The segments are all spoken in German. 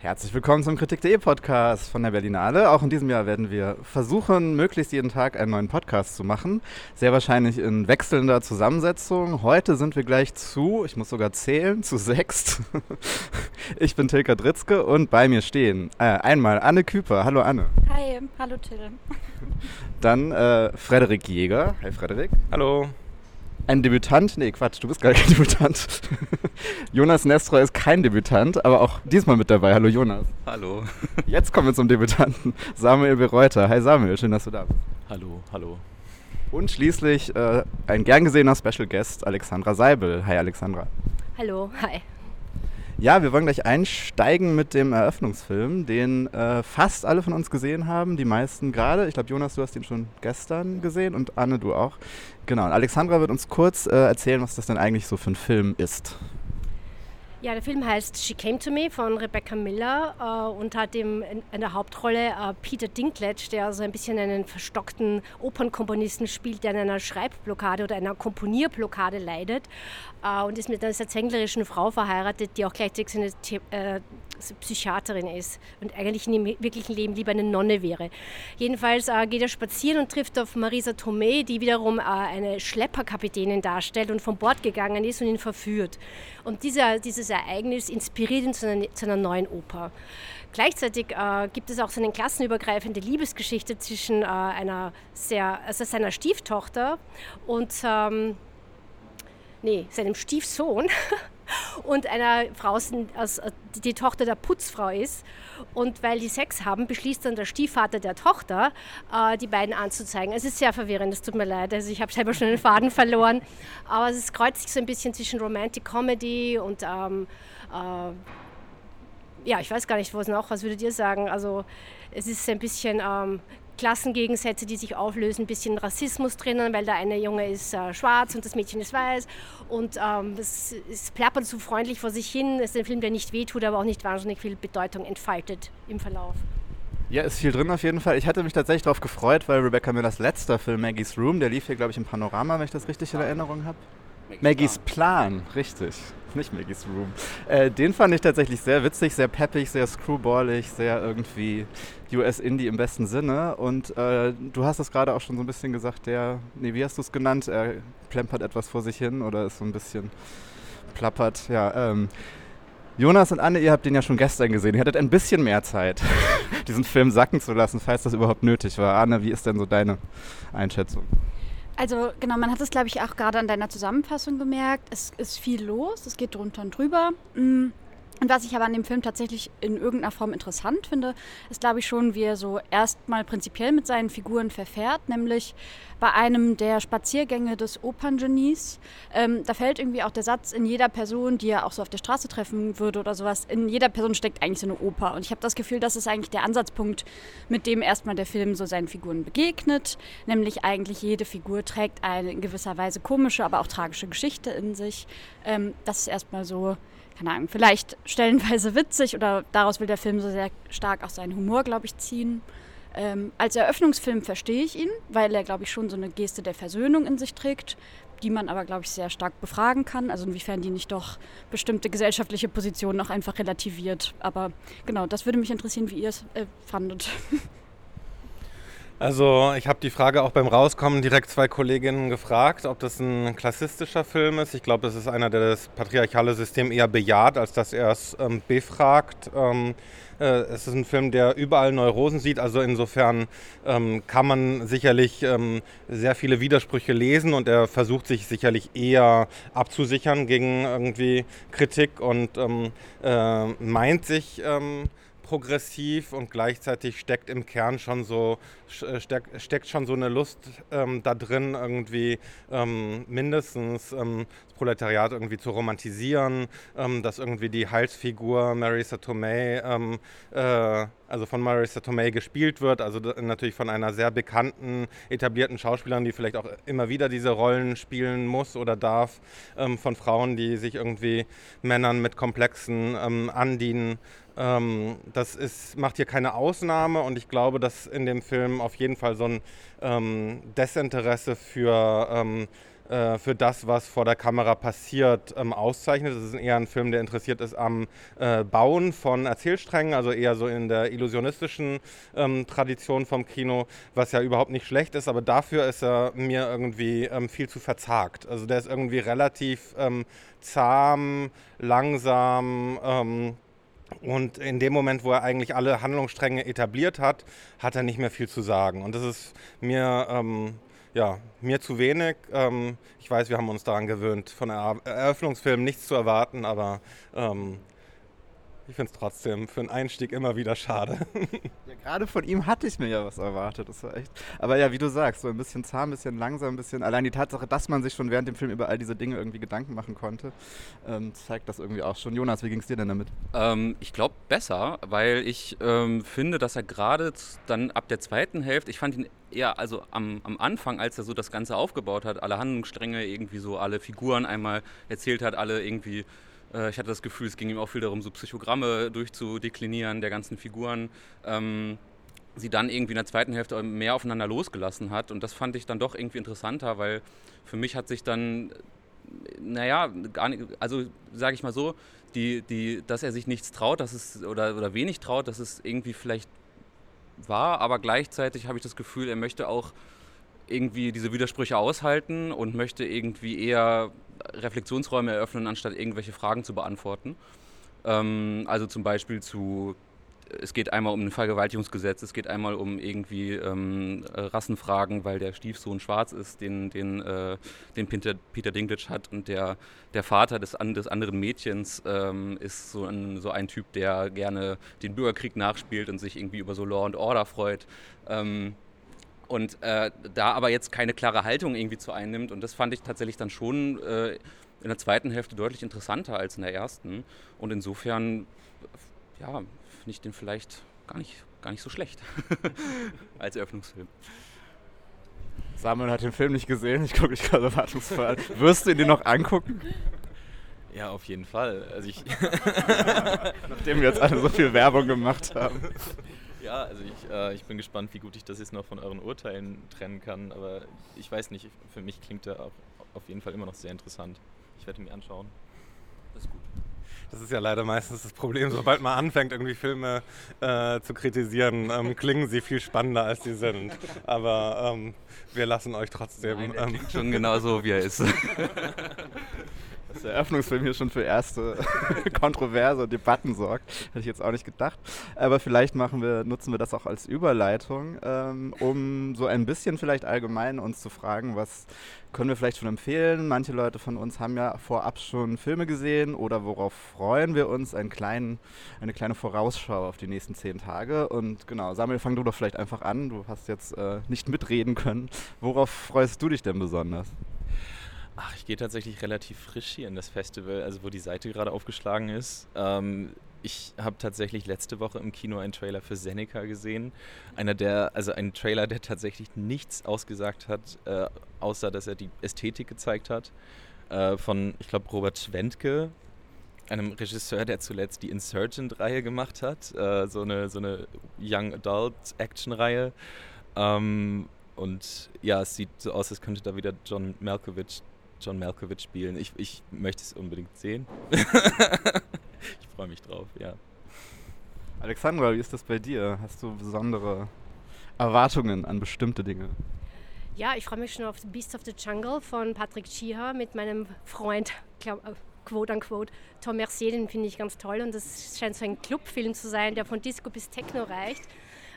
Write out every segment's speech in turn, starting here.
Herzlich willkommen zum Kritik.de Podcast von der Berlinale. Auch in diesem Jahr werden wir versuchen, möglichst jeden Tag einen neuen Podcast zu machen. Sehr wahrscheinlich in wechselnder Zusammensetzung. Heute sind wir gleich zu, ich muss sogar zählen, zu sechst. Ich bin Tilka Dritzke und bei mir stehen äh, einmal Anne Küper. Hallo Anne. Hi, hallo Till. Dann äh, Frederik Jäger. Hi Frederik. Hallo. Ein Debütant? Nee, Quatsch, du bist gar kein Debütant. Jonas Nestroy ist kein Debütant, aber auch diesmal mit dabei. Hallo Jonas. Hallo. Jetzt kommen wir zum Debütanten. Samuel Bereuter. Hi Samuel, schön, dass du da bist. Hallo, hallo. Und schließlich äh, ein gern gesehener Special Guest, Alexandra Seibel. Hi Alexandra. Hallo, hi. Ja, wir wollen gleich einsteigen mit dem Eröffnungsfilm, den äh, fast alle von uns gesehen haben, die meisten gerade. Ich glaube, Jonas, du hast ihn schon gestern gesehen und Anne, du auch. Genau, und Alexandra wird uns kurz äh, erzählen, was das denn eigentlich so für ein Film ist. Ja, der Film heißt She Came to Me von Rebecca Miller äh, und hat im, in, in, der Hauptrolle äh, Peter Dinklage, der so ein bisschen einen verstockten Opernkomponisten spielt, der an einer Schreibblockade oder einer Komponierblockade leidet äh, und ist mit einer sehr zänglerischen Frau verheiratet, die auch gleichzeitig seine äh, Psychiaterin ist und eigentlich im wirklichen Leben lieber eine Nonne wäre. Jedenfalls äh, geht er spazieren und trifft auf Marisa Tomei, die wiederum äh, eine Schlepperkapitänin darstellt und von Bord gegangen ist und ihn verführt. Und dieser, dieses Ereignis inspiriert ihn zu einer, zu einer neuen Oper. Gleichzeitig äh, gibt es auch so eine klassenübergreifende Liebesgeschichte zwischen äh, einer sehr, also seiner Stieftochter und ähm, nee, seinem Stiefsohn und einer Frau, die die Tochter der Putzfrau ist. Und weil die Sex haben, beschließt dann der Stiefvater der Tochter, äh, die beiden anzuzeigen. Es ist sehr verwirrend, es tut mir leid. Also ich habe selber schon den Faden verloren. Aber es kreuzt sich so ein bisschen zwischen Romantic Comedy und ähm, äh, ja, ich weiß gar nicht, was noch, was würdet ihr sagen? Also es ist ein bisschen ähm, Klassengegensätze, die sich auflösen, ein bisschen Rassismus drinnen, weil der eine Junge ist äh, schwarz und das Mädchen ist weiß und ähm, es, es plappert so freundlich vor sich hin. Es ist ein Film, der nicht wehtut, aber auch nicht wahnsinnig viel Bedeutung entfaltet im Verlauf. Ja, ist viel drin auf jeden Fall. Ich hatte mich tatsächlich darauf gefreut, weil Rebecca Millers letzter Film Maggie's Room, der lief hier, glaube ich, im Panorama, wenn ich das richtig in Erinnerung habe. Maggies Plan. Richtig. Nicht Maggies Room. Äh, den fand ich tatsächlich sehr witzig, sehr peppig, sehr screwballig, sehr irgendwie US-Indie im besten Sinne. Und äh, du hast es gerade auch schon so ein bisschen gesagt, der, nee, wie hast du es genannt? Er plempert etwas vor sich hin oder ist so ein bisschen plappert. Ja, ähm, Jonas und Anne, ihr habt den ja schon gestern gesehen. Ihr hattet ein bisschen mehr Zeit, diesen Film sacken zu lassen, falls das überhaupt nötig war. Anne, wie ist denn so deine Einschätzung? Also genau, man hat es, glaube ich, auch gerade an deiner Zusammenfassung gemerkt. Es ist viel los, es geht drunter und drüber. Mm. Und was ich aber an dem Film tatsächlich in irgendeiner Form interessant finde, ist, glaube ich, schon, wie er so erstmal prinzipiell mit seinen Figuren verfährt, nämlich bei einem der Spaziergänge des Operngenies. Ähm, da fällt irgendwie auch der Satz, in jeder Person, die er auch so auf der Straße treffen würde oder sowas, in jeder Person steckt eigentlich so eine Oper. Und ich habe das Gefühl, das ist eigentlich der Ansatzpunkt, mit dem erstmal der Film so seinen Figuren begegnet. Nämlich eigentlich jede Figur trägt eine in gewisser Weise komische, aber auch tragische Geschichte in sich. Ähm, das ist erstmal so keine Ahnung, vielleicht stellenweise witzig oder daraus will der Film so sehr stark auch seinen Humor, glaube ich, ziehen. Ähm, als Eröffnungsfilm verstehe ich ihn, weil er, glaube ich, schon so eine Geste der Versöhnung in sich trägt, die man aber, glaube ich, sehr stark befragen kann. Also inwiefern die nicht doch bestimmte gesellschaftliche Positionen noch einfach relativiert. Aber genau, das würde mich interessieren, wie ihr es äh, fandet. Also ich habe die Frage auch beim Rauskommen direkt zwei Kolleginnen gefragt, ob das ein klassistischer Film ist. Ich glaube, es ist einer, der das patriarchale System eher bejaht, als dass er es ähm, befragt. Ähm, äh, es ist ein Film, der überall Neurosen sieht. Also insofern ähm, kann man sicherlich ähm, sehr viele Widersprüche lesen und er versucht sich sicherlich eher abzusichern gegen irgendwie Kritik und ähm, äh, meint sich ähm, progressiv und gleichzeitig steckt im Kern schon so äh, steck, steckt schon so eine Lust ähm, da drin, irgendwie ähm, mindestens ähm, das Proletariat irgendwie zu romantisieren, ähm, dass irgendwie die Halsfigur Marisa Tomei, ähm, äh, also von Marisa Tomei gespielt wird, also natürlich von einer sehr bekannten, etablierten Schauspielerin, die vielleicht auch immer wieder diese Rollen spielen muss oder darf, ähm, von Frauen, die sich irgendwie Männern mit Komplexen andienen ähm, das ist, macht hier keine Ausnahme und ich glaube, dass in dem Film auf jeden Fall so ein ähm, Desinteresse für ähm, äh, für das, was vor der Kamera passiert, ähm, auszeichnet. Es ist eher ein Film, der interessiert ist am äh, Bauen von Erzählsträngen, also eher so in der illusionistischen ähm, Tradition vom Kino, was ja überhaupt nicht schlecht ist, aber dafür ist er mir irgendwie viel zu verzagt. Also der ist irgendwie relativ zahm, langsam. Und in dem Moment, wo er eigentlich alle Handlungsstränge etabliert hat, hat er nicht mehr viel zu sagen. Und das ist mir ähm, ja, mir zu wenig. Ähm, ich weiß, wir haben uns daran gewöhnt, von Eröffnungsfilmen nichts zu erwarten, aber ähm, ich finde es trotzdem für einen Einstieg immer wieder schade. Ja, gerade von ihm hatte ich mir ja was erwartet. Das war echt. Aber ja, wie du sagst, so ein bisschen zahm, ein bisschen langsam, ein bisschen. Allein die Tatsache, dass man sich schon während dem Film über all diese Dinge irgendwie Gedanken machen konnte, ähm, zeigt das irgendwie auch schon. Jonas, wie ging es dir denn damit? Ähm, ich glaube besser, weil ich ähm, finde, dass er gerade dann ab der zweiten Hälfte, ich fand ihn eher, also am, am Anfang, als er so das Ganze aufgebaut hat, alle Handlungsstränge, irgendwie so alle Figuren einmal erzählt hat, alle irgendwie äh, ich hatte das Gefühl, es ging ihm auch viel darum, so Psychogramme durchzudeklinieren der ganzen Figuren. Ähm, sie dann irgendwie in der zweiten Hälfte mehr aufeinander losgelassen hat. Und das fand ich dann doch irgendwie interessanter, weil für mich hat sich dann, naja, gar nicht, also sage ich mal so, die, die, dass er sich nichts traut, dass es, oder, oder wenig traut, dass es irgendwie vielleicht war, aber gleichzeitig habe ich das Gefühl, er möchte auch irgendwie diese Widersprüche aushalten und möchte irgendwie eher Reflexionsräume eröffnen, anstatt irgendwelche Fragen zu beantworten. Ähm, also zum Beispiel zu, es geht einmal um ein Vergewaltigungsgesetz, es geht einmal um irgendwie ähm, Rassenfragen, weil der Stiefsohn schwarz ist, den, den, äh, den Peter, Peter Dinklage hat und der, der Vater des, des anderen Mädchens ähm, ist so ein, so ein Typ, der gerne den Bürgerkrieg nachspielt und sich irgendwie über so Law and Order freut. Und äh, da aber jetzt keine klare Haltung irgendwie zu einnimmt. Und das fand ich tatsächlich dann schon äh, in der zweiten Hälfte deutlich interessanter als in der ersten. Und insofern, ja, finde ich den vielleicht gar nicht, gar nicht so schlecht als Eröffnungsfilm. Samuel hat den Film nicht gesehen, ich gucke mich gerade erwartungsvoll an. Wirst du ihn dir noch angucken? Ja, auf jeden Fall. Also ich Nachdem wir jetzt alle so viel Werbung gemacht haben. Ja, also ich, äh, ich bin gespannt, wie gut ich das jetzt noch von euren Urteilen trennen kann. Aber ich weiß nicht, für mich klingt er auch auf jeden Fall immer noch sehr interessant. Ich werde ihn mir anschauen. Das ist gut. Das ist ja leider meistens das Problem. Sobald man anfängt, irgendwie Filme äh, zu kritisieren, ähm, klingen sie viel spannender, als sie sind. Aber ähm, wir lassen euch trotzdem. Nein, ähm, klingt schon genauso, wie er ist. dass der Eröffnungsfilm hier schon für erste kontroverse Debatten sorgt. Hätte ich jetzt auch nicht gedacht. Aber vielleicht machen wir, nutzen wir das auch als Überleitung, ähm, um so ein bisschen vielleicht allgemein uns zu fragen, was können wir vielleicht schon empfehlen. Manche Leute von uns haben ja vorab schon Filme gesehen oder worauf freuen wir uns? Einen kleinen, eine kleine Vorausschau auf die nächsten zehn Tage. Und genau, Samuel, fang du doch vielleicht einfach an. Du hast jetzt äh, nicht mitreden können. Worauf freust du dich denn besonders? Ach, ich gehe tatsächlich relativ frisch hier in das Festival, also wo die Seite gerade aufgeschlagen ist. Ähm, ich habe tatsächlich letzte Woche im Kino einen Trailer für Seneca gesehen. Einer der, also ein Trailer, der tatsächlich nichts ausgesagt hat, äh, außer dass er die Ästhetik gezeigt hat. Äh, von, ich glaube, Robert Schwentke, einem Regisseur, der zuletzt die Insurgent-Reihe gemacht hat. Äh, so, eine, so eine Young Adult Action-Reihe. Ähm, und ja, es sieht so aus, als könnte da wieder John Malkovich John Malkovich spielen. Ich, ich möchte es unbedingt sehen. ich freue mich drauf, ja. Alexandra, wie ist das bei dir? Hast du besondere Erwartungen an bestimmte Dinge? Ja, ich freue mich schon auf Beast of the Jungle von Patrick Chiha mit meinem Freund, glaub, äh, quote unquote, Tom Mercier, den finde ich ganz toll und das scheint so ein Clubfilm zu sein, der von Disco bis Techno reicht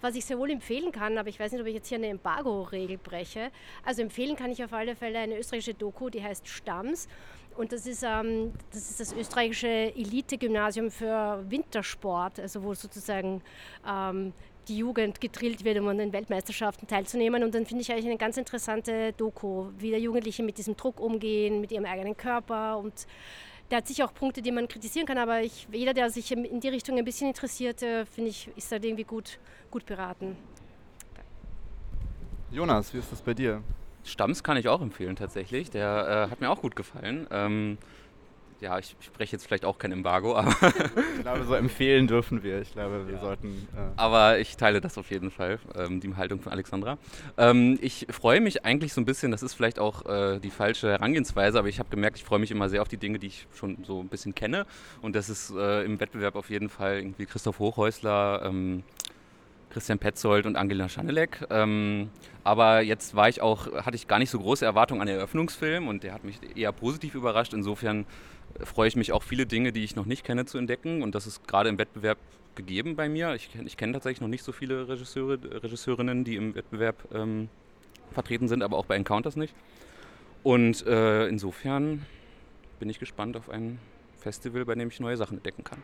was ich sehr wohl empfehlen kann, aber ich weiß nicht, ob ich jetzt hier eine Embargo-Regel breche. Also empfehlen kann ich auf alle Fälle eine österreichische Doku, die heißt Stamms. Und das ist, ähm, das ist das österreichische Elite-Gymnasium für Wintersport, also wo sozusagen ähm, die Jugend gedrillt wird, um an den Weltmeisterschaften teilzunehmen. Und dann finde ich eigentlich eine ganz interessante Doku, wie der Jugendliche mit diesem Druck umgehen, mit ihrem eigenen Körper und der hat sicher auch Punkte, die man kritisieren kann, aber ich, jeder, der sich in die Richtung ein bisschen interessiert, äh, finde ich, ist da irgendwie gut, gut beraten. Jonas, wie ist das bei dir? Stamms kann ich auch empfehlen tatsächlich. Der äh, hat mir auch gut gefallen. Ähm, ja, ich spreche jetzt vielleicht auch kein Embargo, aber. ich glaube, so empfehlen dürfen wir. Ich glaube, wir ja. sollten. Äh aber ich teile das auf jeden Fall, ähm, die Haltung von Alexandra. Ähm, ich freue mich eigentlich so ein bisschen, das ist vielleicht auch äh, die falsche Herangehensweise, aber ich habe gemerkt, ich freue mich immer sehr auf die Dinge, die ich schon so ein bisschen kenne. Und das ist äh, im Wettbewerb auf jeden Fall irgendwie Christoph Hochhäusler. Ähm, Christian Petzold und Angela Schanelek. Ähm, aber jetzt war ich auch, hatte ich gar nicht so große Erwartungen an den Eröffnungsfilm und der hat mich eher positiv überrascht. Insofern freue ich mich auch viele Dinge, die ich noch nicht kenne, zu entdecken. Und das ist gerade im Wettbewerb gegeben bei mir. Ich, ich kenne tatsächlich noch nicht so viele Regisseure, Regisseurinnen, die im Wettbewerb ähm, vertreten sind, aber auch bei Encounters nicht. Und äh, insofern bin ich gespannt auf ein Festival, bei dem ich neue Sachen entdecken kann.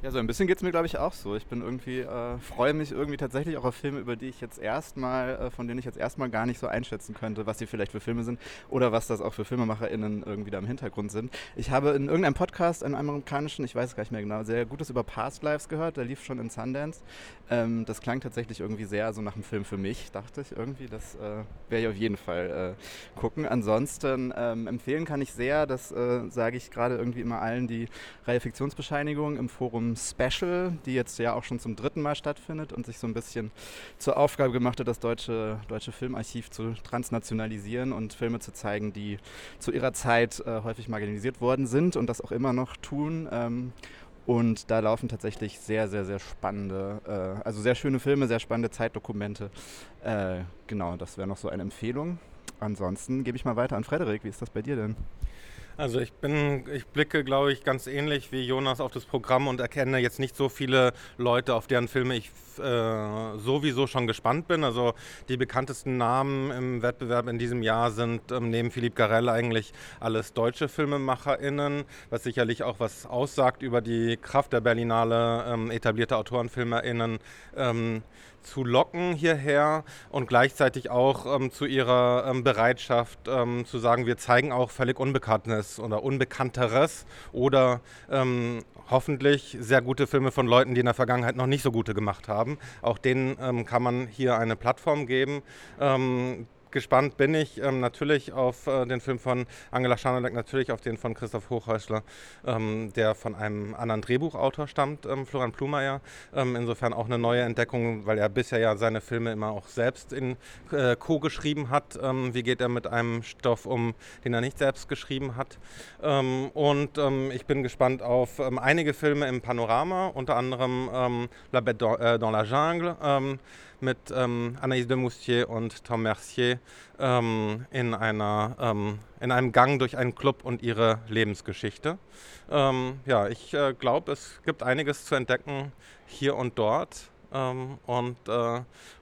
Ja, so ein bisschen geht es mir, glaube ich, auch so. Ich bin irgendwie, äh, freue mich irgendwie tatsächlich auch auf Filme, über die ich jetzt erstmal, äh, von denen ich jetzt erstmal gar nicht so einschätzen könnte, was sie vielleicht für Filme sind oder was das auch für FilmemacherInnen irgendwie da im Hintergrund sind. Ich habe in irgendeinem Podcast, einem amerikanischen, ich weiß es gar nicht mehr genau, sehr Gutes über Past Lives gehört, der lief schon in Sundance. Ähm, das klang tatsächlich irgendwie sehr so nach einem Film für mich, dachte ich irgendwie. Das äh, werde ich auf jeden Fall äh, gucken. Ansonsten ähm, empfehlen kann ich sehr, das äh, sage ich gerade irgendwie immer allen, die Reihe Fiktionsbescheinigung im Forum Special, die jetzt ja auch schon zum dritten Mal stattfindet und sich so ein bisschen zur Aufgabe gemacht hat, das deutsche, deutsche Filmarchiv zu transnationalisieren und Filme zu zeigen, die zu ihrer Zeit äh, häufig marginalisiert worden sind und das auch immer noch tun. Ähm, und da laufen tatsächlich sehr, sehr, sehr spannende, äh, also sehr schöne Filme, sehr spannende Zeitdokumente. Äh, genau, das wäre noch so eine Empfehlung. Ansonsten gebe ich mal weiter an Frederik. Wie ist das bei dir denn? Also ich bin, ich blicke, glaube ich, ganz ähnlich wie Jonas auf das Programm und erkenne jetzt nicht so viele Leute, auf deren Filme ich äh, sowieso schon gespannt bin. Also die bekanntesten Namen im Wettbewerb in diesem Jahr sind ähm, neben Philipp Garell eigentlich alles deutsche FilmemacherInnen, was sicherlich auch was aussagt über die Kraft der Berlinale ähm, etablierte AutorenfilmerInnen. Ähm, zu locken hierher und gleichzeitig auch ähm, zu ihrer ähm, Bereitschaft ähm, zu sagen, wir zeigen auch völlig Unbekanntes oder Unbekannteres oder ähm, hoffentlich sehr gute Filme von Leuten, die in der Vergangenheit noch nicht so gute gemacht haben. Auch denen ähm, kann man hier eine Plattform geben gespannt bin ich ähm, natürlich auf äh, den Film von Angela Schanelek, natürlich auf den von Christoph Hochhäusler, ähm, der von einem anderen Drehbuchautor stammt, ähm, Florian Plumeyer. Ähm, insofern auch eine neue Entdeckung, weil er bisher ja seine Filme immer auch selbst in äh, Co. geschrieben hat. Ähm, wie geht er mit einem Stoff um, den er nicht selbst geschrieben hat? Ähm, und ich bin gespannt auf einige Filme im Panorama, unter anderem La Bête dans äh, la Jungle mit ähm, Anaïs de Moustier und Tom Mercier ähm, in, einer, ähm, in einem Gang durch einen Club und ihre Lebensgeschichte. Ähm, ja, ich äh, glaube, es gibt einiges zu entdecken hier und dort ähm, und äh,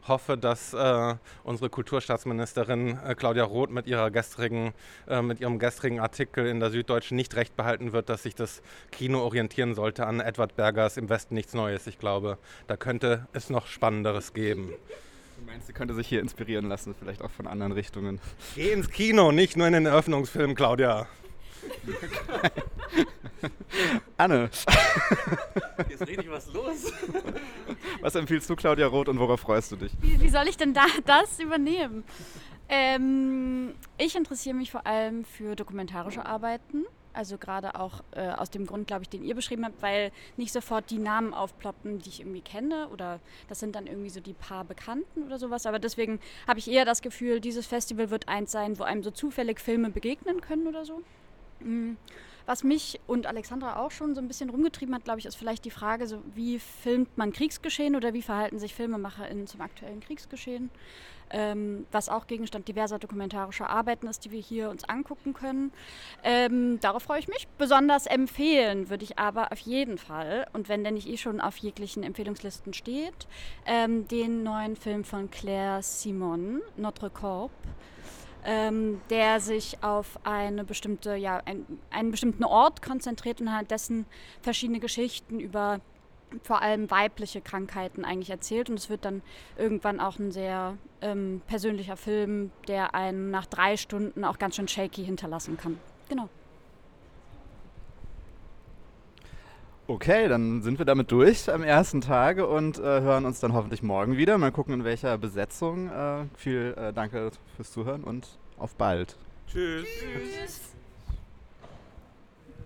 hoffe, dass äh, unsere Kulturstaatsministerin äh, Claudia Roth mit, ihrer gestrigen, äh, mit ihrem gestrigen Artikel in der Süddeutschen nicht recht behalten wird, dass sich das Kino orientieren sollte an Edward Bergers Im Westen nichts Neues. Ich glaube, da könnte es noch Spannenderes geben. Du meinst, sie könnte sich hier inspirieren lassen, vielleicht auch von anderen Richtungen? Geh ins Kino, nicht nur in den Eröffnungsfilm, Claudia. Anne. Jetzt rede ich was los. Was empfiehlst du, Claudia Roth, und worauf freust du dich? Wie, wie soll ich denn da das übernehmen? Ähm, ich interessiere mich vor allem für dokumentarische Arbeiten. Also gerade auch äh, aus dem Grund, glaube ich, den ihr beschrieben habt, weil nicht sofort die Namen aufploppen, die ich irgendwie kenne. Oder das sind dann irgendwie so die paar Bekannten oder sowas. Aber deswegen habe ich eher das Gefühl, dieses Festival wird eins sein, wo einem so zufällig Filme begegnen können oder so. Mhm. Was mich und Alexandra auch schon so ein bisschen rumgetrieben hat, glaube ich, ist vielleicht die Frage, so, wie filmt man Kriegsgeschehen oder wie verhalten sich FilmemacherInnen zum aktuellen Kriegsgeschehen? Ähm, was auch Gegenstand diverser dokumentarischer Arbeiten ist, die wir hier uns angucken können. Ähm, darauf freue ich mich. Besonders empfehlen würde ich aber auf jeden Fall, und wenn der nicht eh schon auf jeglichen Empfehlungslisten steht, ähm, den neuen Film von Claire Simon, Notre Corps ähm, der sich auf eine bestimmte, ja, ein, einen bestimmten Ort konzentriert und halt dessen verschiedene Geschichten über vor allem weibliche Krankheiten eigentlich erzählt. Und es wird dann irgendwann auch ein sehr ähm, persönlicher Film, der einen nach drei Stunden auch ganz schön shaky hinterlassen kann. Genau. Okay, dann sind wir damit durch am ersten Tage und äh, hören uns dann hoffentlich morgen wieder. Mal gucken, in welcher Besetzung. Äh, viel äh, Danke fürs Zuhören und auf bald. Tschüss. Tschüss.